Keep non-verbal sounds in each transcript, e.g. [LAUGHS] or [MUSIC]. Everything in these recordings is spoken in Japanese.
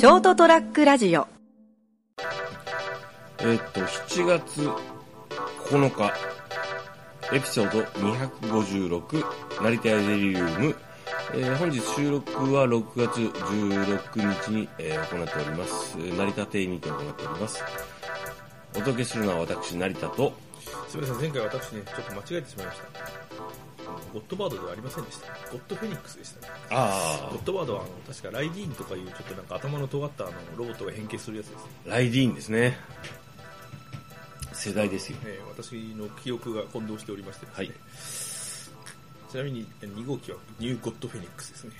ショートトラックラジオえーっと、7月9日、エピソード256、成田屋デリリウム、えー本日収録は6月16日に、えー行っております。えー成田邸にて行っております。お届けするのは私、成田と、すみません、前回私ね、ちょっと間違えてしまいました。ゴッドバードではありませんでした。ゴッドフェニックスでしたね。あゴッドバードはあの確かライディーンとかいうちょっとなんか頭の尖ったあのロボットが変形するやつですね。ライディーンですね。世代ですよ。えー私の記憶が混同しておりましてね。はいちなみに2号機はニューゴッドフェニックスですね。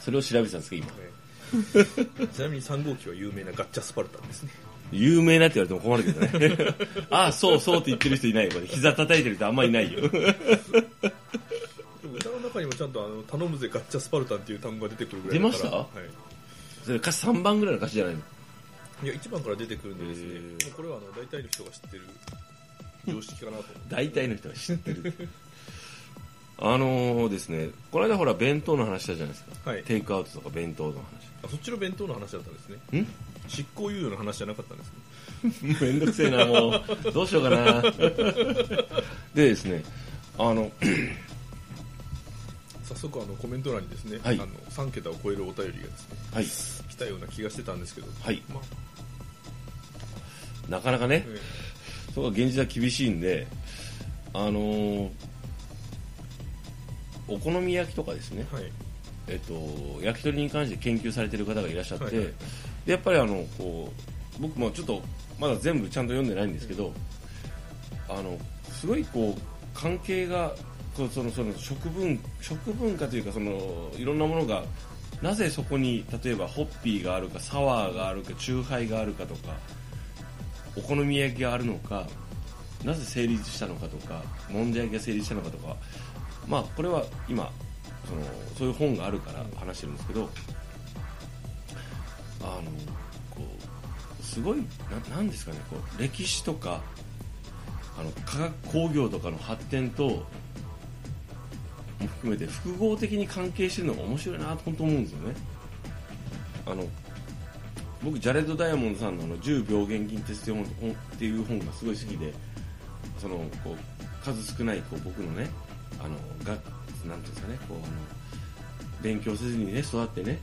それを調べてたんですか、今。えー [LAUGHS] ちなみに3号機は有名なガッチャスパルタンですね。有名なって言われても困るけどね。[LAUGHS] ああ、そうそうって言ってる人いないよ。これ膝叩いてる人あんまりいないよ。[LAUGHS] 中にもちゃんとあの頼むぜガッチャスパルタンっていう単語が出てくるぐらいだから。出ました？はい。それ歌詞3番ぐらいの歌詞じゃないの？いや、1番から出てくるんでですね、これはあの大体の人が知ってる常識かなと思って。大体の人は知ってる。[LAUGHS] あのーですねこの間ほら弁当の話したじゃないですか、はい。テイクアウトとか弁当のあそっちの弁当の話だったんですね。話ん？執行猶予の話じゃなかったんですね。[LAUGHS] めんどくせえなもう。どうしようかな。[LAUGHS] でですねあの早速あのコメント欄にですね、はい。あの3桁を超えるお便りがですね、はい。来たような気がしてたんですけど、はい。まあ、なかなかねえそこは現実は厳しいんであのーお好み焼きとかですね。ー、はい。えっと、焼き鳥に関して研究されてる方がいらっしゃって、はいはいでやっぱりあのこう僕もちょっとまだ全部ちゃんと読んでないんですけど、あのすごいこう関係がこうそのその食文食文化というかそのいろんなものがなぜそこに例えばホッピーがあるかサワーがあるかチューハイがあるかとかお好み焼きがあるのかなぜ成立したのかとかもんじゃ焼きが成立したのかとかまあこれは今そのそういう本があるから話してるんですけどあのこうすごいななんですかねこう歴史とかあの化学工業とかの発展とも含めて複合的に関係してるのが面白いなと本当思うんですよね。あの僕ジャレッド・ダイヤモンドさんのあの10病原菌テスト本っていう本がすごい好きでそのこう数少ないこう僕のねあのがなんていうんですかねこうあの勉強せずにね育ってね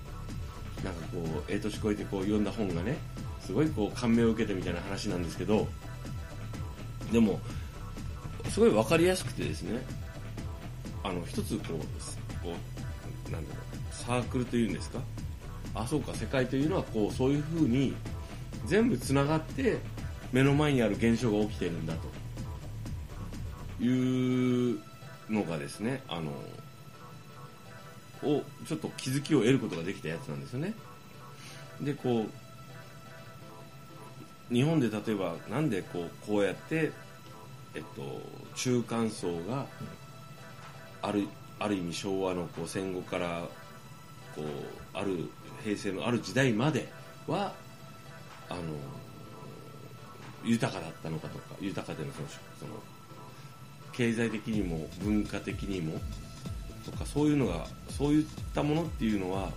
なんかこうええ年越えてこう読んだ本がねすごいこう感銘を受けてみたいな話なんですけどでもすごい分かりやすくてですねあの一つこうこうなんだろうサークルというんですか？あそうか世界というのはこうそういうふうに全部つながって目の前にある現象が起きてるんだと。いうのがですねあのをちょっと気づきを得ることができたやつなんですよね。でこう日本で例えばなんでこうこうやって、えっと、中間層があるある意味昭和のこう戦後からこうある平成のある時代まではあの豊かだったのかとか豊かでのそのその経済的にも文化的にもとかそういうのがそういったものっていうのは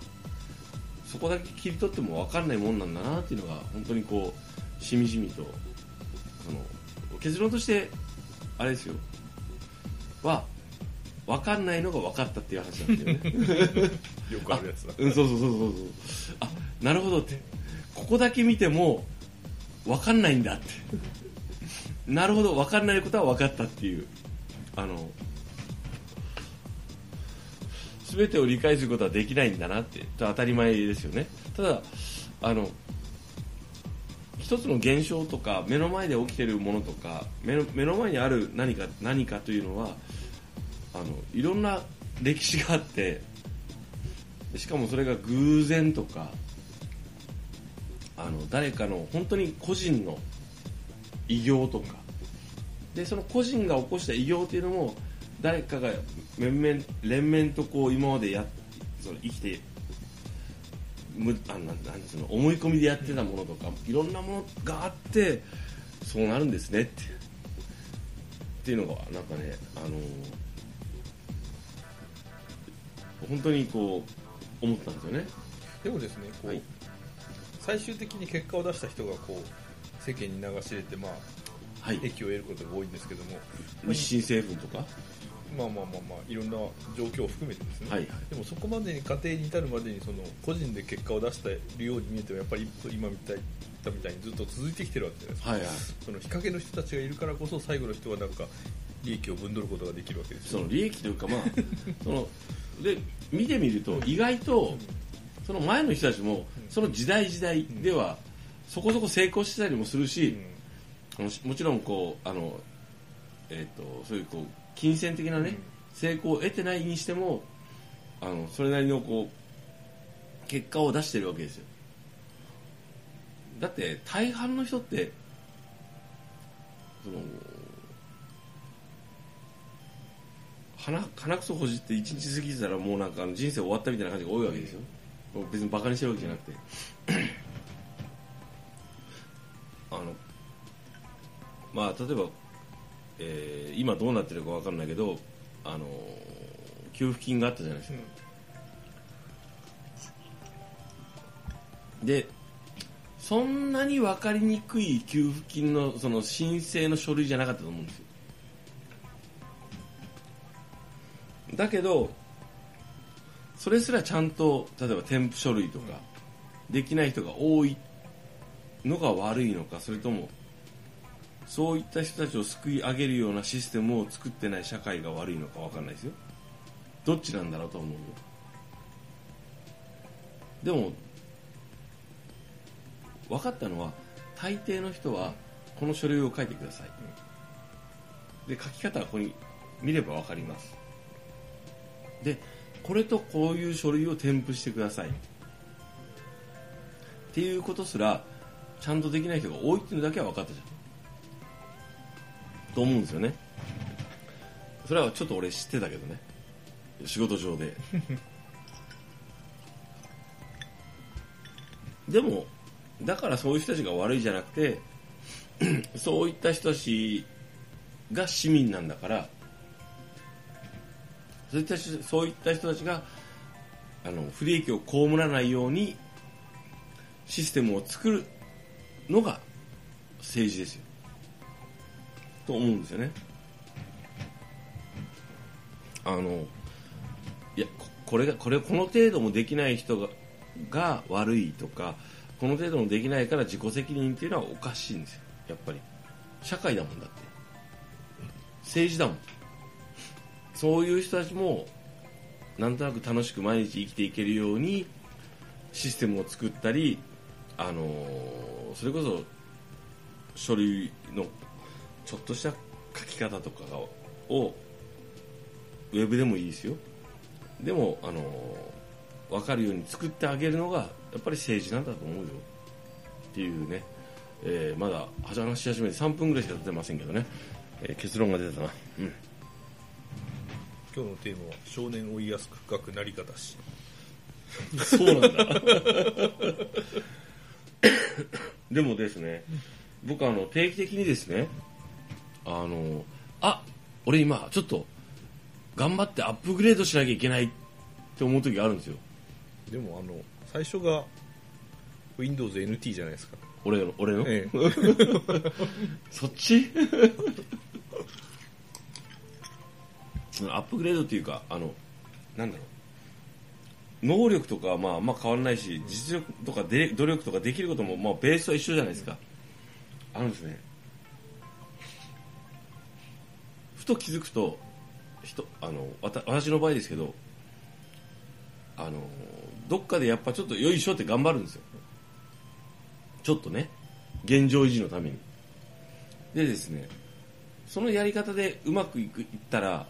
そこだけ切り取っても分かんないもんなんだなっていうのが本当にこうしみじみとその結論としてあれですよ。は分かんないのが分かったっていう話なんですよね。[LAUGHS] よくあるやつだ。うん、そうそうそうそうそう。あなるほどって。ここだけ見ても分かんないんだって。なるほど分かんないことは分かったっていう。あの全てを理解することはできないんだなって。当たり前ですよね。ただあの一つの現象とか目の前で起きてるものとか目の目の前にある何か何かというのはあのいろんな歴史があってしかもそれが偶然とかあの誰かの本当に個人の偉業とかでその個人が起こした偉業というのも誰かが面々連綿とこう今までやその生きてむあなんなんその思い込みでやってたものとかいろんなものがあってそうなるんですねってっていうのがなんかねあの本当にこう思ったんですよね。でもですね、こう、はい。最終的に結果を出した人がこう世間に流し入れて、まあ、はい。益を得ることが多いんですけども、日清製粉とか？まあまあまあまあいろんな状況を含めてですね、はいはい。でもそこまでに過程に至るまでにその個人で結果を出しているように見えてもやっぱり今みたいたみたいにずっと続いてきてるわけじゃないですか、はいはい。その日陰の人たちがいるからこそ最後の人はなんか利益を分取ることができるわけですよその利益というかまあ [LAUGHS] そので見てみると意外とその前の人たちもその時代時代ではそこそこ成功してたりもするし、もちろんこうあの、えー、とそういうこう金銭的なね、うん。成功を得てないにしてもあのそれなりのこう結果を出してるわけですよ。だって大半の人ってその鼻鼻くそほじって一日過ぎてたらもうなんか人生終わったみたいな感じが多いわけですよ。もう別にバカにしてるわけじゃなくて。あのまあ例えば、えー今どうなってるかわかんないけどあの給付金があったじゃないですか、でそんなに分かりにくい給付金のその申請の書類じゃなかったと思うんですよ。だけどそれすらちゃんと例えば添付書類とかできない人が多いのが悪いのかそれともそういった人たちを救い上げるようなシステムを作ってない社会が悪いのか分かんないですよ。どっちなんだろうと思うよ。でも分かったのは大抵の人はこの書類を書いてください。で書き方はここに見れば分かります。でこれとこういう書類を添付してください。っていうことすらちゃんとできない人が多いっていうのだけは分かった。じゃんと思うんですよね。それはちょっと俺知ってたけどね。仕事上で。[LAUGHS] でもだからそういう人たちが悪いじゃなくて [CLEARS THROAT] そういった人たちが市民なんだからそういった人たちがあの不利益を被らないようにシステムを作るのが政治ですよ。と思うんですよね。あのいやこれがこれこの程度もできない人がが悪いとかこの程度もできないから自己責任っていうのはおかしいんですよ。やっぱり。社会だもんだって。政治だもん。そういう人たちもなんとなく楽しく毎日生きていけるようにシステムを作ったりあのーそれこそ書類のちょっとした書き方とかをウェブでもいいですよ。でもあの分かるように作ってあげるのがやっぱり政治なんだと思うよ。っていうね、えーまだ話し始めて3分ぐらいしか経ってませんけどね、えー結論が出たな。うん。今日のテーマは少年を言いやすく深くなり方し。そうなんだ。[LAUGHS] でもですね僕あの定期的にですねあのあ俺今ちょっと頑張ってアップグレードしなきゃいけないって思う時があるんですよ。でもあの最初が Windows NT じゃないですか。俺の俺の、え。[LAUGHS] そっち？[LAUGHS] アップグレードっていうかあのなんだろう。能力とかはまああんま変わらないし実力とかで努力とかできることもまあベースは一緒じゃないですか、あのですねふと気づくと人あの私の場合ですけどあのどっかでやっぱちょっとよいしょって頑張るんですよ。ちょっとね現状維持のために。でですねそのやり方でうまくいくいったら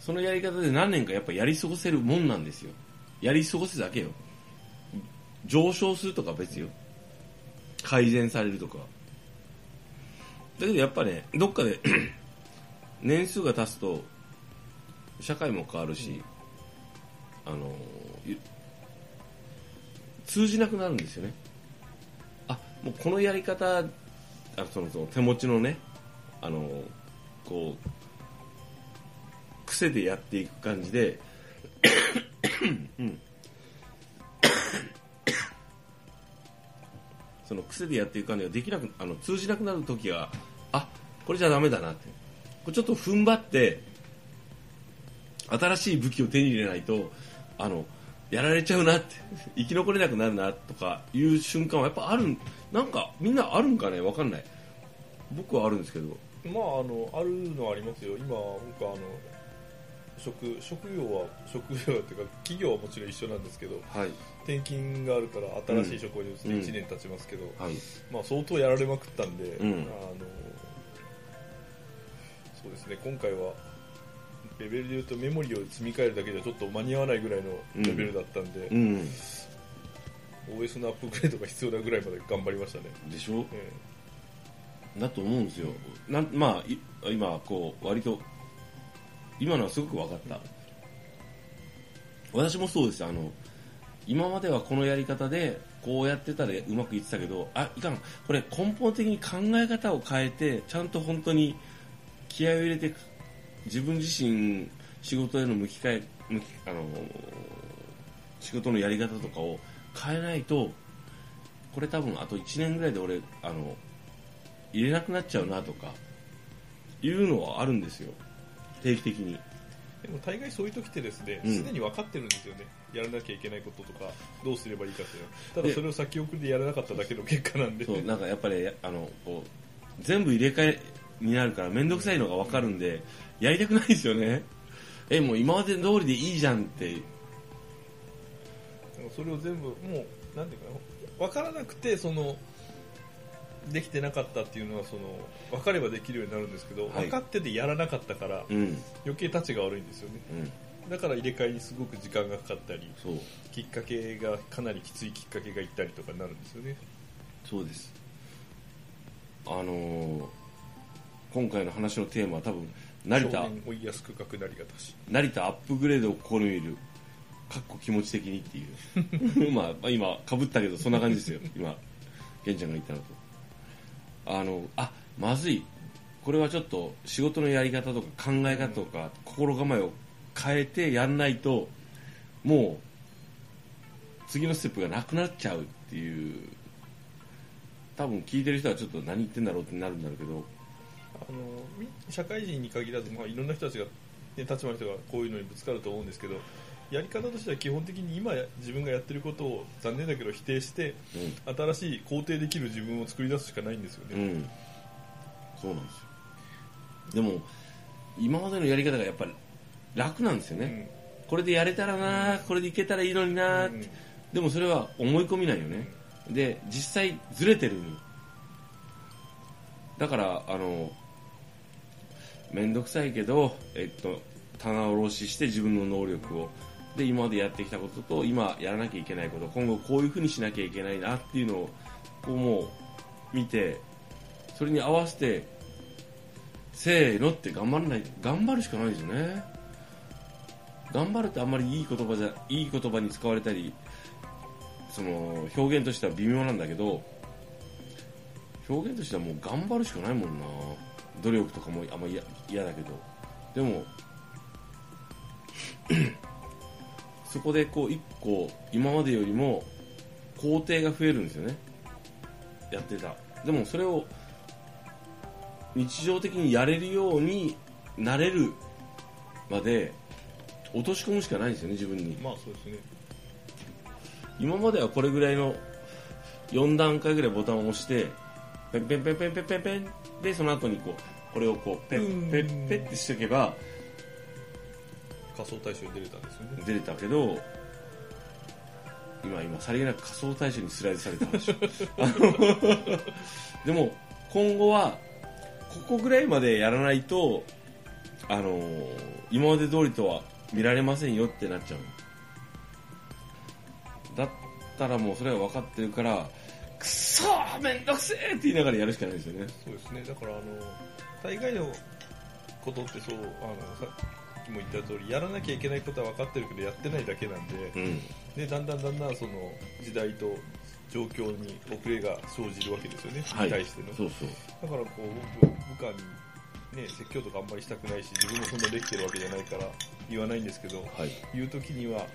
そのやり方で何年かやっぱやり過ごせるもんなんですよ。やり過ごすだけよ。上昇するとか別よ。改善されるとか。だけどやっぱねどっかで [CLEARS THROAT] 年数が経つと社会も変わるし、あの通じなくなるんですよね。あもうこのやり方あそのその手持ちのねあのこう癖でやっていく感じでうん、[COUGHS] その癖でやっていかんではできなくあの通じなくなる時があこれじゃダメだなって。これちょっと踏ん張って新しい武器を手に入れないとあのやられちゃうなって。生き残れなくなるなとかいう瞬間はやっぱあるなんかみんなあるんかね？わかんない。僕はあるんですけど。まああのあるのはありますよ。今僕あの職職業は職業っていうか企業はもちろん一緒なんですけどはい。転勤があるから新しい職場に移ってうん。1年経ちますけど、はい。まあ、相当やられまくったんで、うん。あのそうですね今回はレベルで言うとメモリを積み替えるだけじゃちょっと間に合わないぐらいのレベルだったんで、うん。OS のアップグレードが必要なぐらいまで頑張りましたね、でしょ？え。だと思うんですよ。なんまあい今こう割と今のはすごく分かった。私もそうですあの今まではこのやり方でこうやってたらうまくいってたけどあいかん。これ根本的に考え方を変えてちゃんと本当に気合を入れて自分自身仕事への向き換え向きあの仕事のやり方とかを変えないとこれ多分あと1年ぐらいで俺あの入れなくなっちゃうなとかいうのはあるんですよ。定期的に。えでも大概そういう時ってですねうん。すで、に分かってるんですよね。やらなきゃいけないこととかどうすればいいかっていうの。はただそれを先送りでやらなかっただけの結果なんで。そうなんかやっぱりあのこう全部入れ替えになるから面倒くさいのが分かるんでやりたくないですよね。えもう今まで通りでいいじゃんって。それを全部もうなんていうかな分からなくてそのできてなかったっていうのはその分かればできるようになるんですけど、はい。分かっててやらなかったからうん。余計たちが悪いんですよね。うん。だから入れ替えにすごく時間がかかったりきっかけがかなりきついきっかけがいったりとかになるんですよね。そうです。あのー今回の話のテーマは多分成田追いやすく書くなりがたし。成田アップグレードを試みるかっこ気持ち的にっていう。[LAUGHS] まあまあ今かぶったけどそんな感じですよ。今玄ちゃんが言ったのとあのあまずい。これはちょっと仕事のやり方とか考え方とか心構えを変えてやんないともう次のステップがなくなっちゃうっていう。多分聞いてる人はちょっと何言ってんだろうってなるんだろうけど。あの社会人に限らず、まあ、いろんな人たちが、ね、立場の人がこういうのにぶつかると思うんですけどやり方としては基本的に今や自分がやってることを残念だけど否定して新しい肯定できる自分を作り出すしかないんですよね、うん、うん、そうなんですよ。でも今までのやり方がやっぱり楽なんですよね、これでやれたらな、これでいけたらいいのにな、うん。でもそれは思い込みなんよね、で実際ずれてる。だからあの面倒くさいけど、えっと、棚卸しして自分の能力をで今までやってきたことと今やらなきゃいけないこと今後こういうふうにしなきゃいけないなっていうのをこうもう見てそれに合わせてせーのって頑張らない頑張るしかないですよね。頑張るってあんまりいい言葉じゃいい言葉に使われたりその表現としては微妙なんだけど表現としてはもう頑張るしかないもんな。努力とかもあんま嫌嫌だけど。でもそこでこう一個今までよりも工程が増えるんですよね。やってた。でもそれを日常的にやれるようになれるまで落とし込むしかないんですよね自分に。まあそうですね。今まではこれぐらいの4段階ぐらいボタンを押してペンペンペンペンペンペンペンでその後にこうこれをこうペッペッペッってしておけば仮想対象に出れたんですよね。出れたけど今今さりげなく仮想対象にスライドされた話。でも今後はここぐらいまでやらないとあの今まで通りとは見られませんよってなっちゃう。だったらもうそれは分かってるからくそーめんどくせーって言いながらやるしかないですよね。そうですね。だからあの大概のことってそうあのも言った通りやらなきゃいけないことは分かってるけどやってないだけなんでうん。でだんだんだんだんその時代と状況に遅れが生じるわけですよね、はい。に対しての。そうそう。だからこう僕部下に、ね、説教とかあんまりしたくないし自分もそんなできてるわけじゃないから言わないんですけどはい。言う時には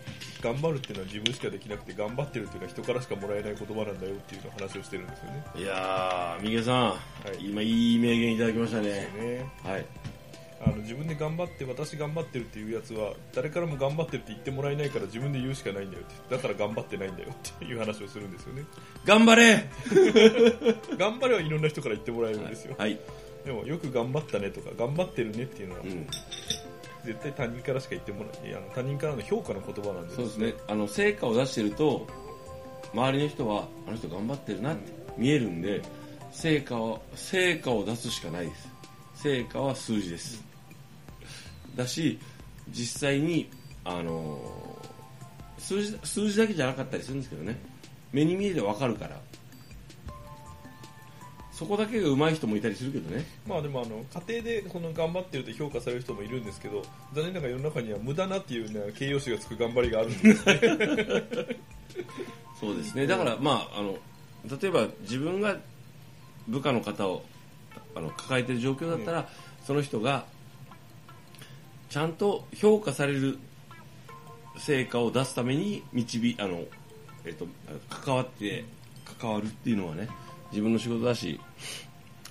頑張るっていうのは自分しかできなくて頑張ってるっていうのは人からしかもらえない言葉なんだよっていうのを話をしてるんですよね。いやー三毛さん、い。今いい名言いただきましたね。ね。はいあの自分で頑張って私頑張ってるっていうやつは誰からも頑張ってるって言ってもらえないから自分で言うしかないんだよってだから頑張ってないんだよっていう話をするんですよね頑張れ。[LAUGHS] 頑張れはいろんな人から言ってもらえるんですよ、はい、でもよく頑張ったねとか頑張ってるねっていうのは、うん、絶対他人からしか言ってもらえないあの他人からの評価の言葉なんでそうですね。あの成果を出してると周りの人はあの人頑張ってるなって見えるんで成果を成果を出すしかないです。成果は数字ですだし実際にあの数字数字だけじゃなかったりするんですけどね。目に見えてわかるから。そこだけが上手い人もいたりするけどね。まあでもあの家庭でこの頑張ってるって評価される人もいるんですけど残念ながら世の中には無駄なっていう、ね、形容詞がつく頑張りがあるんですね。そうですね。だからまああの例えば自分が部下の方をあの抱えてる状況だったら、その人がちゃんと評価される成果を出すために導あの、えっと、関わって関わるっていうのはね自分の仕事だし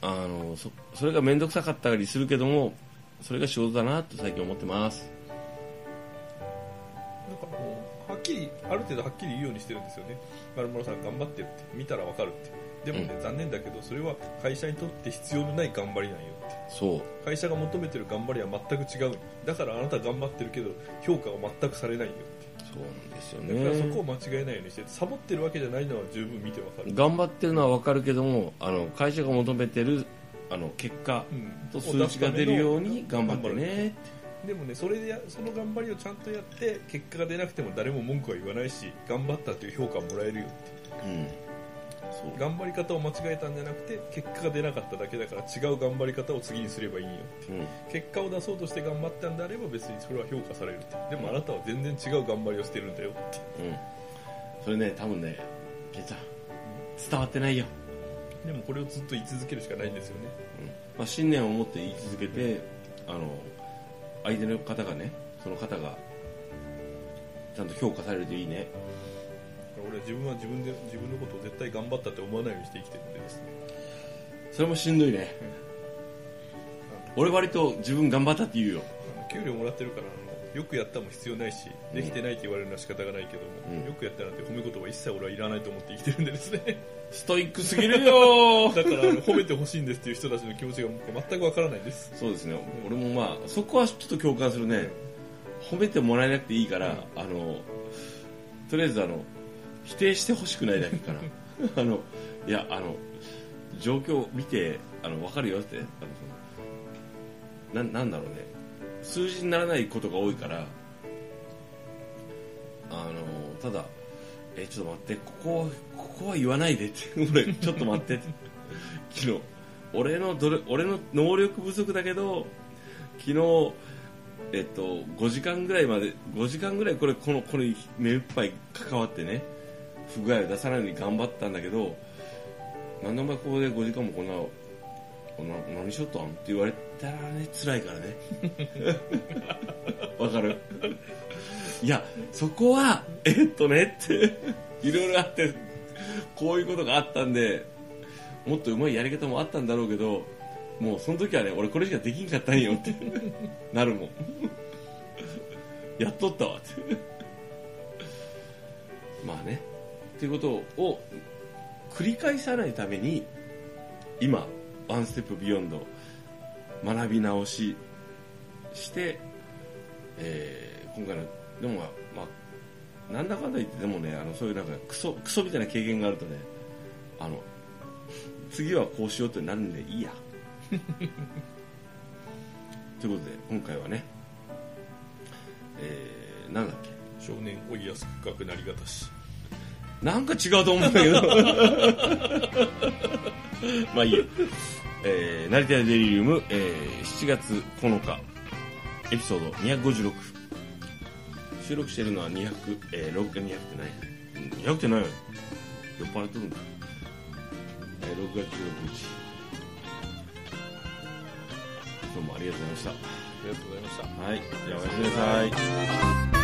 あのそそれが面倒くさかったりするけどもそれが仕事だなと最近思ってます。なんかもうはっきりある程度はっきり言うようにしてるんですよね。丸村さん頑張ってるって見たらわかるって。でもね、う残念だけどそれは会社にとって必要のない頑張りなんよってそう。会社が求めてる頑張りは全く違うだからあなた頑張ってるけど評価は全くされないよって。そうなんですよだからそこをね間違えないようにしてサボってるわけじゃないのは十分見てわかる、頑張ってるのは分かるけどもあの会社が求めてるあの結果うん。と数値が出るように頑張ってね。でもねそれでやその頑張りをちゃんとやって結果が出なくても誰も文句は言わないし頑張ったという評価をもらえるよって。うんそう。頑張り方を間違えたんじゃなくて結果が出なかっただけだから違う頑張り方を次にすればいいよってう。ん。結果を出そうとして頑張ったんであれば別にそれは評価されるってでもあなたは全然違う頑張りをしてるんだよって。うん。それね多分ねケイちゃん伝わってないよ、でもこれをずっと言い続けるしかないんですよね。うん。まあ、信念を持って言い続けてあの相手の方がねその方がちゃんと評価されるといいね自分は自分で自分のことを絶対頑張ったって思わないようにして生きてるんでです。ねそれもしんどいね。俺割と自分頑張ったって言うよ。給料もらってるからよくやったも必要ないしできてないって言われるのは仕方がないけども、うん。よくやったなんて褒め言葉一切俺はいらないと思って生きてるんでですね。ストイックすぎるよ [LAUGHS] だから褒めてほしいんですっていう人たちの気持ちが全くわからないです。そうですね。俺もまあそこはちょっと共感するね。褒めてもらえなくていいから、あのとりあえずあの否定してほしくないだけかな [LAUGHS] あのいやあの状況を見てあの分かるよって。あのななんだろうね。数字にならないことが多いから。あのただえちょっと待ってここはここは言わないでって。[LAUGHS] 俺ちょっと待って。って昨日俺のどれ俺の能力不足だけど昨日えっと5時間ぐらいまで5時間ぐらいこれこのこれ目いっぱい関わってね。不具合を出さないように頑張ったんだけどなんでお前ここで5時間もこんなな何しよっとんって言われたらね辛いからね。[LAUGHS] わかる？いやそこはえっとねっていろいろあってこういうことがあったんでもっとうまいやり方もあったんだろうけどもうその時はね俺これしかできんかったんよって [LAUGHS] なるもん。やっとったわって。まあね。っていうことを繰り返さないために今ワンステップビヨンド学び直しして、えー今回のでもまあ、なんだかんだ言ってでもねあのそういうなんかクソクソみたいな経験があるとねあの次はこうしようってなるんでいいや。[LAUGHS] ということで今回はねえー、なんだっけ？少年追いやすく書くなりがたし。なんか違うと思うんだけど。[LAUGHS] まあいいや、えー、成田屋デリリウム、えー、7月9日エピソード256収録してるのは200、えー、6 200ってない200ってないよ。酔っ払ってるんだ、えー、6月16日。今日もありがとうございました。ありがとうございました。はい。じゃあおやすみなさい